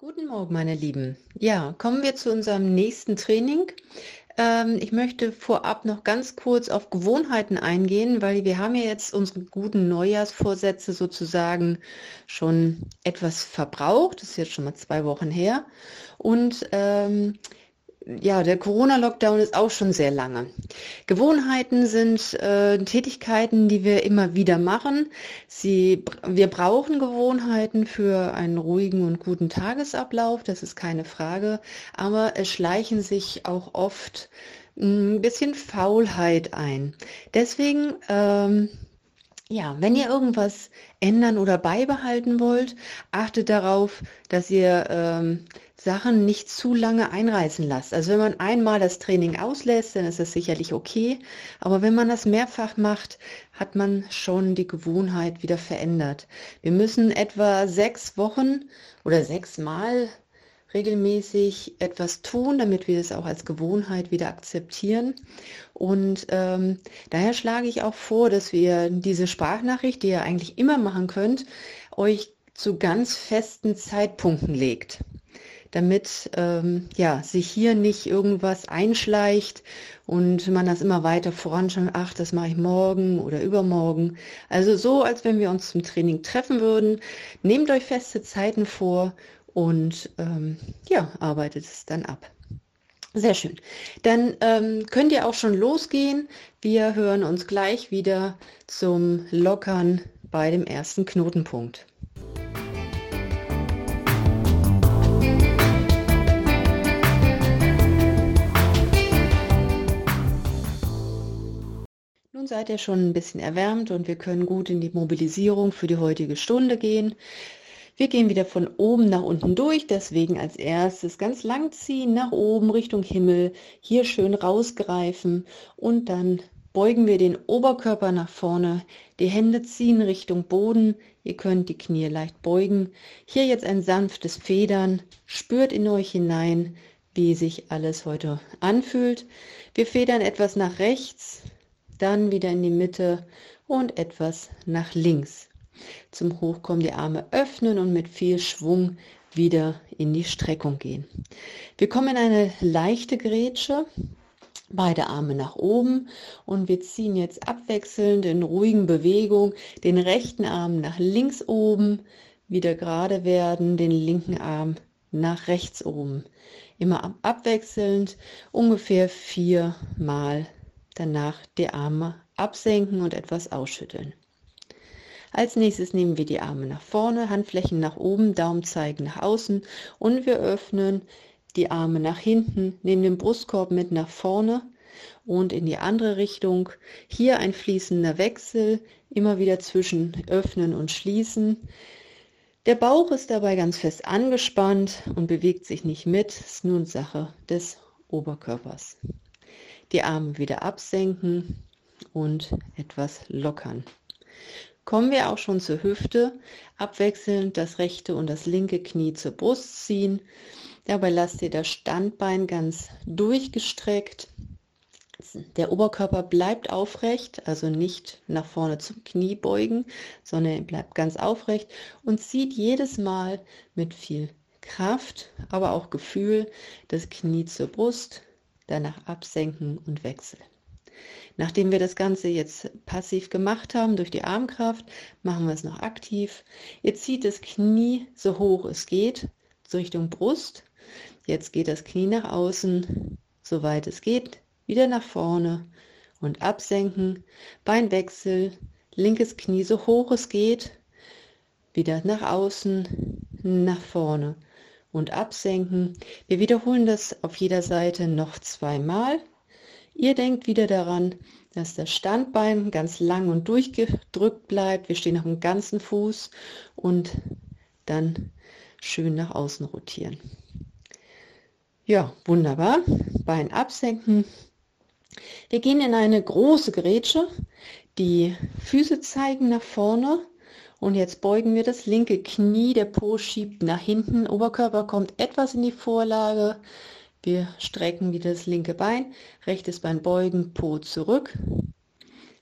Guten Morgen, meine Lieben. Ja, kommen wir zu unserem nächsten Training. Ähm, ich möchte vorab noch ganz kurz auf Gewohnheiten eingehen, weil wir haben ja jetzt unsere guten Neujahrsvorsätze sozusagen schon etwas verbraucht. Das ist jetzt schon mal zwei Wochen her. Und ähm, ja, der Corona-Lockdown ist auch schon sehr lange. Gewohnheiten sind äh, Tätigkeiten, die wir immer wieder machen. Sie, wir brauchen Gewohnheiten für einen ruhigen und guten Tagesablauf, das ist keine Frage. Aber es schleichen sich auch oft ein bisschen Faulheit ein. Deswegen ähm, ja, wenn ihr irgendwas ändern oder beibehalten wollt, achtet darauf, dass ihr ähm, Sachen nicht zu lange einreißen lasst. Also wenn man einmal das Training auslässt, dann ist das sicherlich okay. Aber wenn man das mehrfach macht, hat man schon die Gewohnheit wieder verändert. Wir müssen etwa sechs Wochen oder sechs Mal regelmäßig etwas tun, damit wir es auch als Gewohnheit wieder akzeptieren. Und ähm, daher schlage ich auch vor, dass wir diese Sprachnachricht, die ihr eigentlich immer machen könnt, euch zu ganz festen Zeitpunkten legt damit ähm, ja, sich hier nicht irgendwas einschleicht und man das immer weiter voranschaut, ach, das mache ich morgen oder übermorgen. Also so, als wenn wir uns zum Training treffen würden. Nehmt euch feste Zeiten vor und ähm, ja, arbeitet es dann ab. Sehr schön. Dann ähm, könnt ihr auch schon losgehen. Wir hören uns gleich wieder zum Lockern bei dem ersten Knotenpunkt. Nun seid ihr schon ein bisschen erwärmt und wir können gut in die Mobilisierung für die heutige Stunde gehen. Wir gehen wieder von oben nach unten durch, deswegen als erstes ganz lang ziehen, nach oben Richtung Himmel, hier schön rausgreifen und dann beugen wir den Oberkörper nach vorne, die Hände ziehen Richtung Boden, ihr könnt die Knie leicht beugen. Hier jetzt ein sanftes Federn, spürt in euch hinein, wie sich alles heute anfühlt. Wir federn etwas nach rechts, dann wieder in die Mitte und etwas nach links. Zum Hochkommen die Arme öffnen und mit viel Schwung wieder in die Streckung gehen. Wir kommen in eine leichte Grätsche. Beide Arme nach oben und wir ziehen jetzt abwechselnd in ruhigen Bewegungen den rechten Arm nach links oben, wieder gerade werden, den linken Arm nach rechts oben. Immer abwechselnd, ungefähr viermal danach die Arme absenken und etwas ausschütteln. Als nächstes nehmen wir die Arme nach vorne, Handflächen nach oben, Daumen zeigen nach außen und wir öffnen die Arme nach hinten, nehmen den Brustkorb mit nach vorne und in die andere Richtung. Hier ein fließender Wechsel, immer wieder zwischen öffnen und schließen. Der Bauch ist dabei ganz fest angespannt und bewegt sich nicht mit, ist nun Sache des Oberkörpers. Die Arme wieder absenken und etwas lockern kommen wir auch schon zur Hüfte. Abwechselnd das rechte und das linke Knie zur Brust ziehen. Dabei lasst ihr das Standbein ganz durchgestreckt. Der Oberkörper bleibt aufrecht, also nicht nach vorne zum Knie beugen, sondern bleibt ganz aufrecht und zieht jedes Mal mit viel Kraft, aber auch Gefühl das Knie zur Brust, danach absenken und wechseln. Nachdem wir das Ganze jetzt passiv gemacht haben durch die Armkraft, machen wir es noch aktiv. Ihr zieht das Knie so hoch es geht, so Richtung Brust. Jetzt geht das Knie nach außen, soweit es geht, wieder nach vorne und absenken. Beinwechsel, linkes Knie so hoch es geht, wieder nach außen, nach vorne und absenken. Wir wiederholen das auf jeder Seite noch zweimal. Ihr denkt wieder daran, dass das Standbein ganz lang und durchgedrückt bleibt. Wir stehen auf dem ganzen Fuß und dann schön nach außen rotieren. Ja, wunderbar. Bein absenken. Wir gehen in eine große Grätsche. Die Füße zeigen nach vorne. Und jetzt beugen wir das linke Knie. Der Po schiebt nach hinten. Oberkörper kommt etwas in die Vorlage. Wir strecken wieder das linke Bein, rechtes Bein beugen, Po zurück.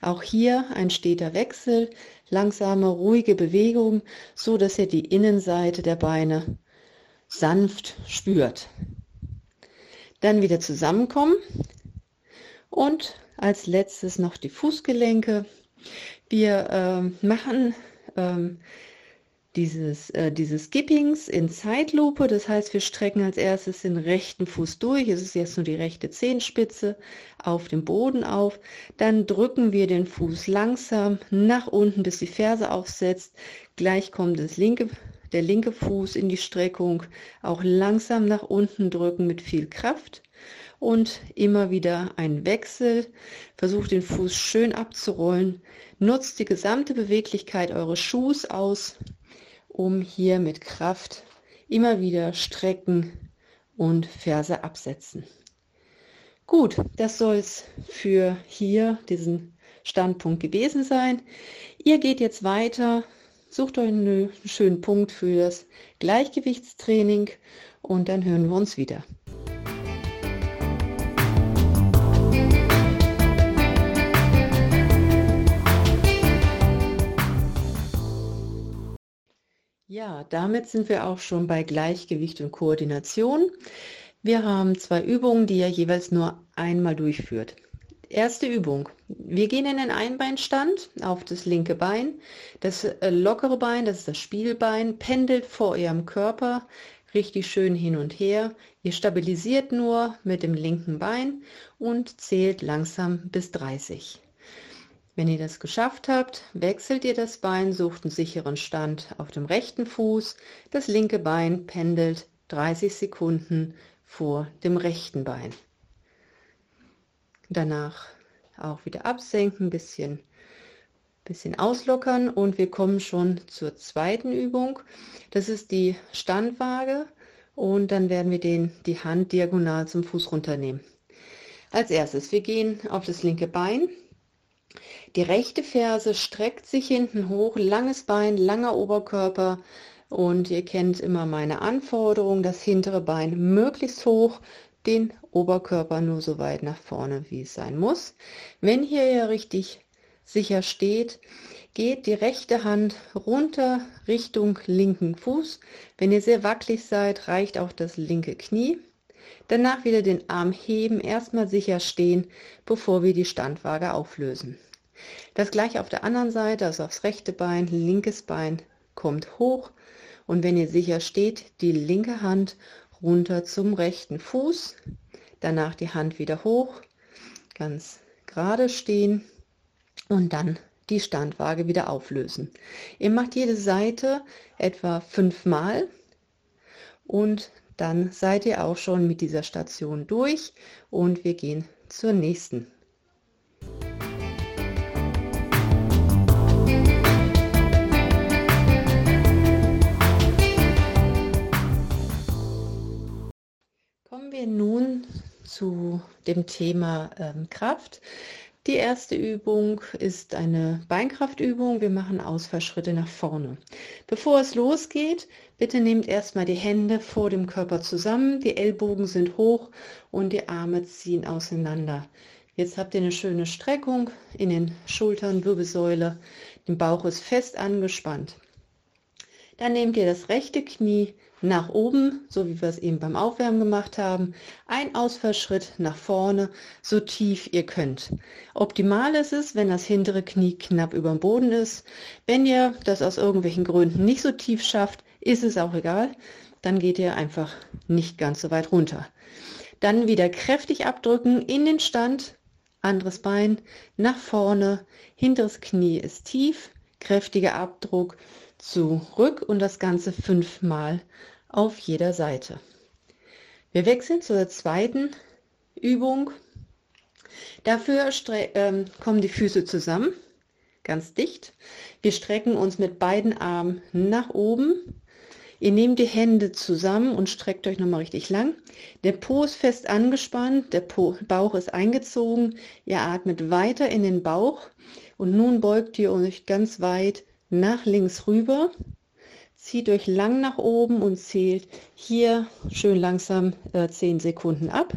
Auch hier ein steter Wechsel, langsame, ruhige Bewegung, so dass ihr die Innenseite der Beine sanft spürt. Dann wieder zusammenkommen und als letztes noch die Fußgelenke. Wir äh, machen ähm, dieses, äh, dieses Skippings in Zeitlupe. Das heißt, wir strecken als erstes den rechten Fuß durch. Es ist jetzt nur die rechte Zehenspitze auf dem Boden auf. Dann drücken wir den Fuß langsam nach unten, bis die Ferse aufsetzt. Gleich kommt das linke, der linke Fuß in die Streckung. Auch langsam nach unten drücken mit viel Kraft und immer wieder ein Wechsel. Versucht den Fuß schön abzurollen. Nutzt die gesamte Beweglichkeit eures Schuhs aus, um hier mit Kraft immer wieder strecken und Ferse absetzen. Gut, das soll es für hier diesen Standpunkt gewesen sein. Ihr geht jetzt weiter, sucht euch einen schönen Punkt für das Gleichgewichtstraining und dann hören wir uns wieder. Ja, damit sind wir auch schon bei Gleichgewicht und Koordination. Wir haben zwei Übungen, die ihr jeweils nur einmal durchführt. Erste Übung. Wir gehen in den Einbeinstand auf das linke Bein. Das äh, lockere Bein, das ist das Spielbein, pendelt vor eurem Körper richtig schön hin und her. Ihr stabilisiert nur mit dem linken Bein und zählt langsam bis 30. Wenn ihr das geschafft habt, wechselt ihr das Bein, sucht einen sicheren Stand auf dem rechten Fuß. Das linke Bein pendelt 30 Sekunden vor dem rechten Bein. Danach auch wieder absenken, bisschen, bisschen auslockern und wir kommen schon zur zweiten Übung. Das ist die Standwaage und dann werden wir den, die Hand diagonal zum Fuß runternehmen. Als erstes, wir gehen auf das linke Bein, die rechte Ferse streckt sich hinten hoch, langes Bein, langer Oberkörper und ihr kennt immer meine Anforderung, das hintere Bein möglichst hoch, den Oberkörper nur so weit nach vorne, wie es sein muss. Wenn hier ja richtig sicher steht, geht die rechte Hand runter Richtung linken Fuß. Wenn ihr sehr wackelig seid, reicht auch das linke Knie. Danach wieder den Arm heben, erstmal sicher stehen, bevor wir die Standwaage auflösen. Das gleiche auf der anderen Seite, also aufs rechte Bein, linkes Bein kommt hoch und wenn ihr sicher steht, die linke Hand runter zum rechten Fuß, danach die Hand wieder hoch, ganz gerade stehen und dann die Standwaage wieder auflösen. Ihr macht jede Seite etwa fünfmal und dann seid ihr auch schon mit dieser Station durch und wir gehen zur nächsten. Kommen wir nun zu dem Thema ähm, Kraft. Die erste Übung ist eine Beinkraftübung. Wir machen Ausfallschritte nach vorne. Bevor es losgeht, bitte nehmt erstmal die Hände vor dem Körper zusammen. Die Ellbogen sind hoch und die Arme ziehen auseinander. Jetzt habt ihr eine schöne Streckung in den Schultern, Wirbelsäule. Der Bauch ist fest angespannt. Dann nehmt ihr das rechte Knie nach oben, so wie wir es eben beim Aufwärmen gemacht haben. Ein Ausfallschritt nach vorne, so tief ihr könnt. Optimal ist es, wenn das hintere Knie knapp über dem Boden ist. Wenn ihr das aus irgendwelchen Gründen nicht so tief schafft, ist es auch egal. Dann geht ihr einfach nicht ganz so weit runter. Dann wieder kräftig abdrücken in den Stand, anderes Bein nach vorne, hinteres Knie ist tief, kräftiger Abdruck zurück und das Ganze fünfmal auf jeder Seite. Wir wechseln zur zweiten Übung. Dafür ähm, kommen die Füße zusammen, ganz dicht. Wir strecken uns mit beiden Armen nach oben. Ihr nehmt die Hände zusammen und streckt euch nochmal richtig lang. Der Po ist fest angespannt, der po Bauch ist eingezogen. Ihr atmet weiter in den Bauch und nun beugt ihr euch ganz weit nach links rüber, zieht euch lang nach oben und zählt hier schön langsam äh, 10 Sekunden ab.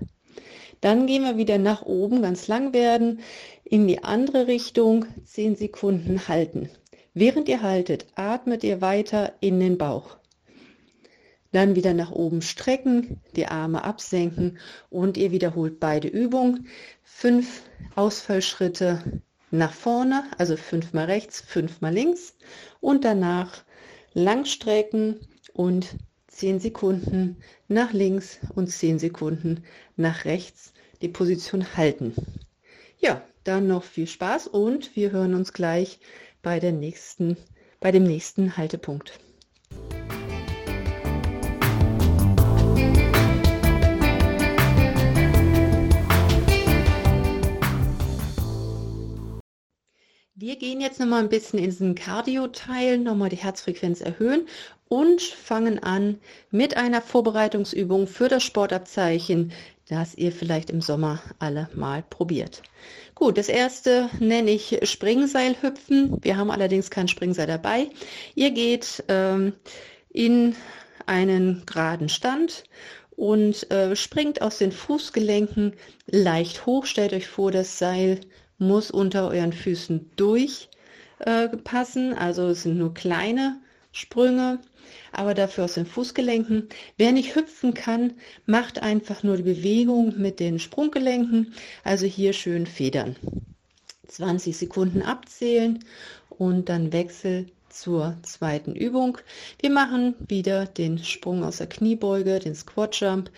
Dann gehen wir wieder nach oben, ganz lang werden, in die andere Richtung 10 Sekunden halten. Während ihr haltet, atmet ihr weiter in den Bauch. Dann wieder nach oben strecken, die Arme absenken und ihr wiederholt beide Übungen. Fünf Ausfallschritte nach vorne, also fünfmal rechts, fünfmal links und danach lang strecken und 10 Sekunden nach links und 10 Sekunden nach rechts die Position halten. Ja, dann noch viel Spaß und wir hören uns gleich bei der nächsten, bei dem nächsten Haltepunkt. Wir gehen jetzt noch mal ein bisschen in diesen Cardio-Teil, noch mal die Herzfrequenz erhöhen und fangen an mit einer Vorbereitungsübung für das Sportabzeichen, das ihr vielleicht im Sommer alle mal probiert. Gut, das erste nenne ich Springseilhüpfen. Wir haben allerdings kein Springseil dabei. Ihr geht ähm, in einen geraden Stand und äh, springt aus den Fußgelenken leicht hoch. Stellt euch vor, das Seil muss unter euren Füßen durchpassen. Äh, also es sind nur kleine Sprünge, aber dafür aus den Fußgelenken. Wer nicht hüpfen kann, macht einfach nur die Bewegung mit den Sprunggelenken. Also hier schön federn. 20 Sekunden abzählen und dann Wechsel zur zweiten Übung. Wir machen wieder den Sprung aus der Kniebeuge, den Squat Jump.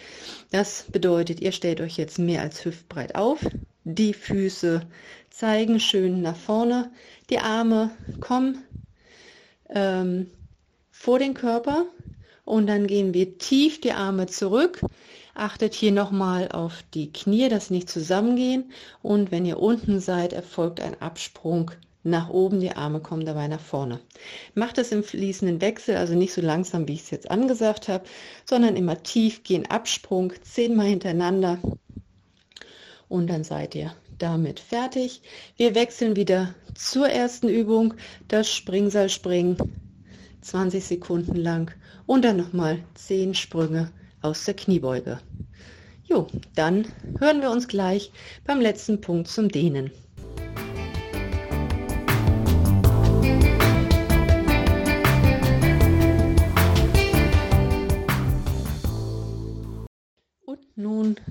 Das bedeutet, ihr stellt euch jetzt mehr als hüftbreit auf. Die Füße zeigen schön nach vorne. Die Arme kommen ähm, vor den Körper und dann gehen wir tief die Arme zurück. Achtet hier nochmal auf die Knie, dass sie nicht zusammengehen. Und wenn ihr unten seid, erfolgt ein Absprung nach oben, die Arme kommen dabei nach vorne. Macht es im fließenden Wechsel, also nicht so langsam, wie ich es jetzt angesagt habe, sondern immer tief gehen, Absprung, zehnmal hintereinander und dann seid ihr damit fertig. Wir wechseln wieder zur ersten Übung, das Springseilspringen, 20 Sekunden lang und dann nochmal 10 Sprünge aus der Kniebeuge. Jo, dann hören wir uns gleich beim letzten Punkt zum Dehnen.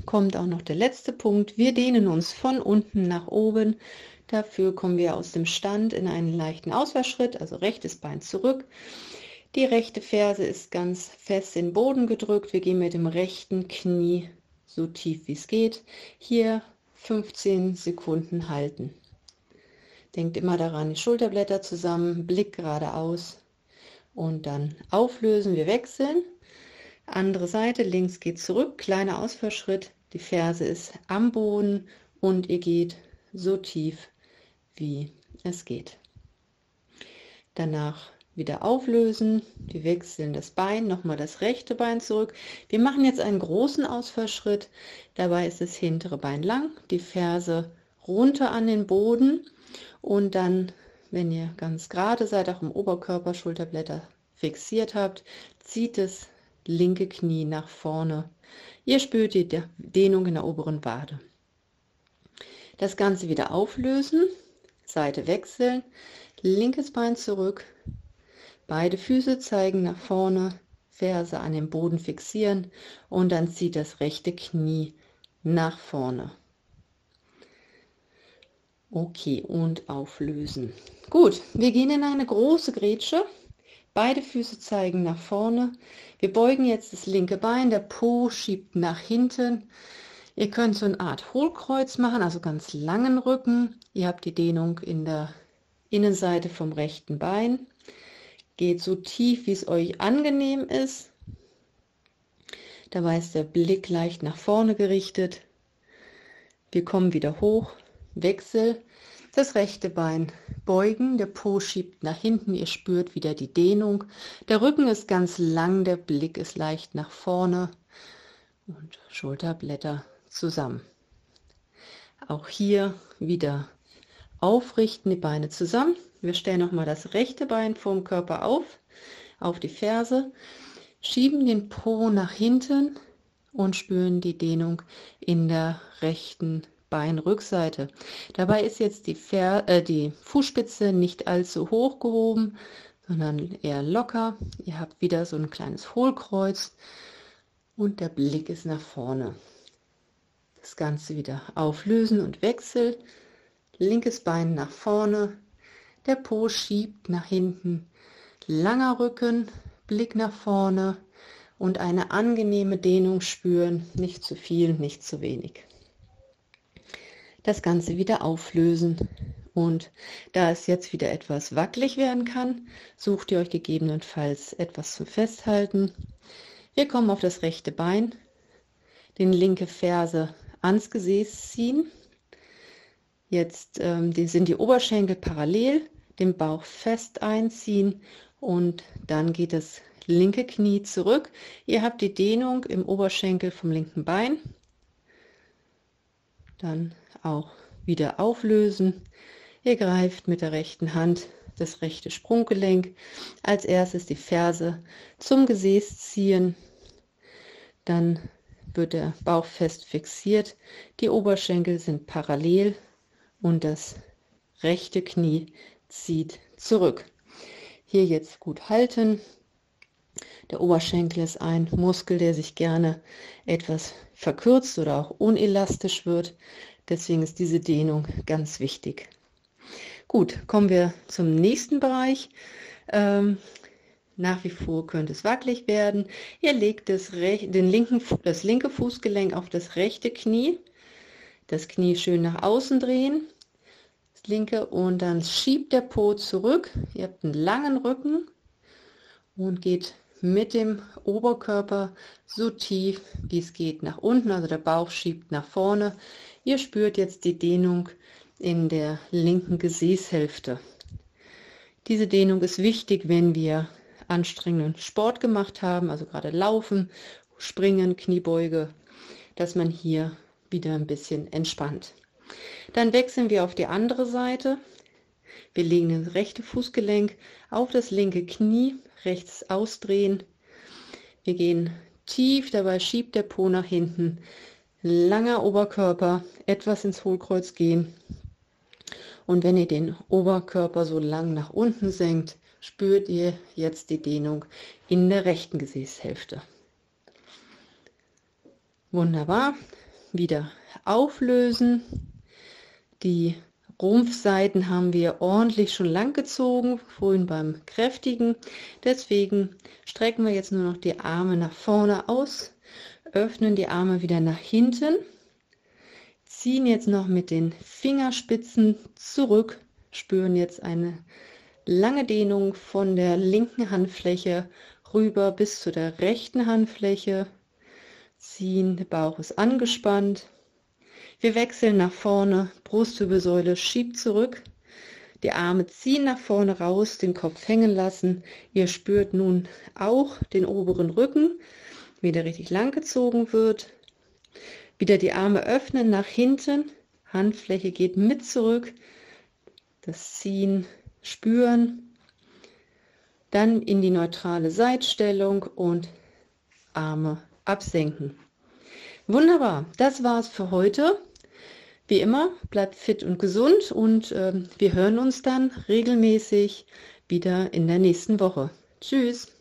Kommt auch noch der letzte Punkt. Wir dehnen uns von unten nach oben. Dafür kommen wir aus dem Stand in einen leichten Ausfallschritt, also rechtes Bein zurück. Die rechte Ferse ist ganz fest in den Boden gedrückt. Wir gehen mit dem rechten Knie so tief wie es geht. Hier 15 Sekunden halten. Denkt immer daran, die Schulterblätter zusammen, Blick geradeaus und dann auflösen. Wir wechseln. Andere Seite, links geht zurück, kleiner Ausfallschritt, die Ferse ist am Boden und ihr geht so tief, wie es geht. Danach wieder auflösen, wir wechseln das Bein, nochmal das rechte Bein zurück. Wir machen jetzt einen großen Ausfallschritt, dabei ist das hintere Bein lang, die Ferse runter an den Boden und dann, wenn ihr ganz gerade seid, auch im Oberkörper Schulterblätter fixiert habt, zieht es linke Knie nach vorne. Ihr spürt die Dehnung in der oberen Wade. Das Ganze wieder auflösen, Seite wechseln, linkes Bein zurück, beide Füße zeigen nach vorne, Ferse an den Boden fixieren und dann zieht das rechte Knie nach vorne. Okay, und auflösen. Gut, wir gehen in eine große Grätsche. Beide Füße zeigen nach vorne. Wir beugen jetzt das linke Bein, der Po schiebt nach hinten. Ihr könnt so eine Art Hohlkreuz machen, also ganz langen Rücken. Ihr habt die Dehnung in der Innenseite vom rechten Bein. Geht so tief, wie es euch angenehm ist. Dabei ist der Blick leicht nach vorne gerichtet. Wir kommen wieder hoch, Wechsel. Das rechte Bein beugen, der Po schiebt nach hinten, ihr spürt wieder die Dehnung. Der Rücken ist ganz lang, der Blick ist leicht nach vorne und Schulterblätter zusammen. Auch hier wieder aufrichten, die Beine zusammen. Wir stellen nochmal das rechte Bein vom Körper auf, auf die Ferse, schieben den Po nach hinten und spüren die Dehnung in der rechten Beinrückseite. Dabei ist jetzt die, Fer äh, die Fußspitze nicht allzu hoch gehoben, sondern eher locker. Ihr habt wieder so ein kleines Hohlkreuz und der Blick ist nach vorne. Das Ganze wieder auflösen und wechseln. Linkes Bein nach vorne, der Po schiebt nach hinten, langer Rücken, Blick nach vorne und eine angenehme Dehnung spüren, nicht zu viel, nicht zu wenig. Das Ganze wieder auflösen und da es jetzt wieder etwas wackelig werden kann, sucht ihr euch gegebenenfalls etwas zum Festhalten. Wir kommen auf das rechte Bein, den linke Ferse ans Gesäß ziehen. Jetzt ähm, sind die Oberschenkel parallel, den Bauch fest einziehen und dann geht das linke Knie zurück. Ihr habt die Dehnung im Oberschenkel vom linken Bein. Dann auch wieder auflösen. Ihr greift mit der rechten Hand das rechte Sprunggelenk. Als erstes die Ferse zum Gesäß ziehen. Dann wird der Bauch fest fixiert. Die Oberschenkel sind parallel und das rechte Knie zieht zurück. Hier jetzt gut halten. Der Oberschenkel ist ein Muskel, der sich gerne etwas verkürzt oder auch unelastisch wird. Deswegen ist diese Dehnung ganz wichtig. Gut, kommen wir zum nächsten Bereich. Ähm, nach wie vor könnte es wackelig werden. Ihr legt das, den linken, das linke Fußgelenk auf das rechte Knie. Das Knie schön nach außen drehen. Das linke und dann schiebt der Po zurück. Ihr habt einen langen Rücken und geht mit dem Oberkörper so tief wie es geht nach unten. Also der Bauch schiebt nach vorne. Ihr spürt jetzt die Dehnung in der linken Gesäßhälfte. Diese Dehnung ist wichtig, wenn wir anstrengenden Sport gemacht haben, also gerade Laufen, Springen, Kniebeuge, dass man hier wieder ein bisschen entspannt. Dann wechseln wir auf die andere Seite. Wir legen das rechte Fußgelenk auf das linke Knie, rechts ausdrehen. Wir gehen tief, dabei schiebt der Po nach hinten. Langer Oberkörper, etwas ins Hohlkreuz gehen, und wenn ihr den Oberkörper so lang nach unten senkt, spürt ihr jetzt die Dehnung in der rechten Gesäßhälfte. Wunderbar. Wieder auflösen. Die Rumpfseiten haben wir ordentlich schon lang gezogen, vorhin beim Kräftigen. Deswegen strecken wir jetzt nur noch die Arme nach vorne aus, öffnen die Arme wieder nach hinten ziehen jetzt noch mit den Fingerspitzen zurück, spüren jetzt eine lange Dehnung von der linken Handfläche rüber bis zu der rechten Handfläche. Ziehen, der Bauch ist angespannt. Wir wechseln nach vorne, Brustwirbelsäule schiebt zurück. Die Arme ziehen nach vorne raus, den Kopf hängen lassen. Ihr spürt nun auch den oberen Rücken, wie der richtig lang gezogen wird. Wieder die Arme öffnen nach hinten, Handfläche geht mit zurück, das Ziehen spüren, dann in die neutrale Seitstellung und Arme absenken. Wunderbar, das war's für heute. Wie immer, bleibt fit und gesund und äh, wir hören uns dann regelmäßig wieder in der nächsten Woche. Tschüss.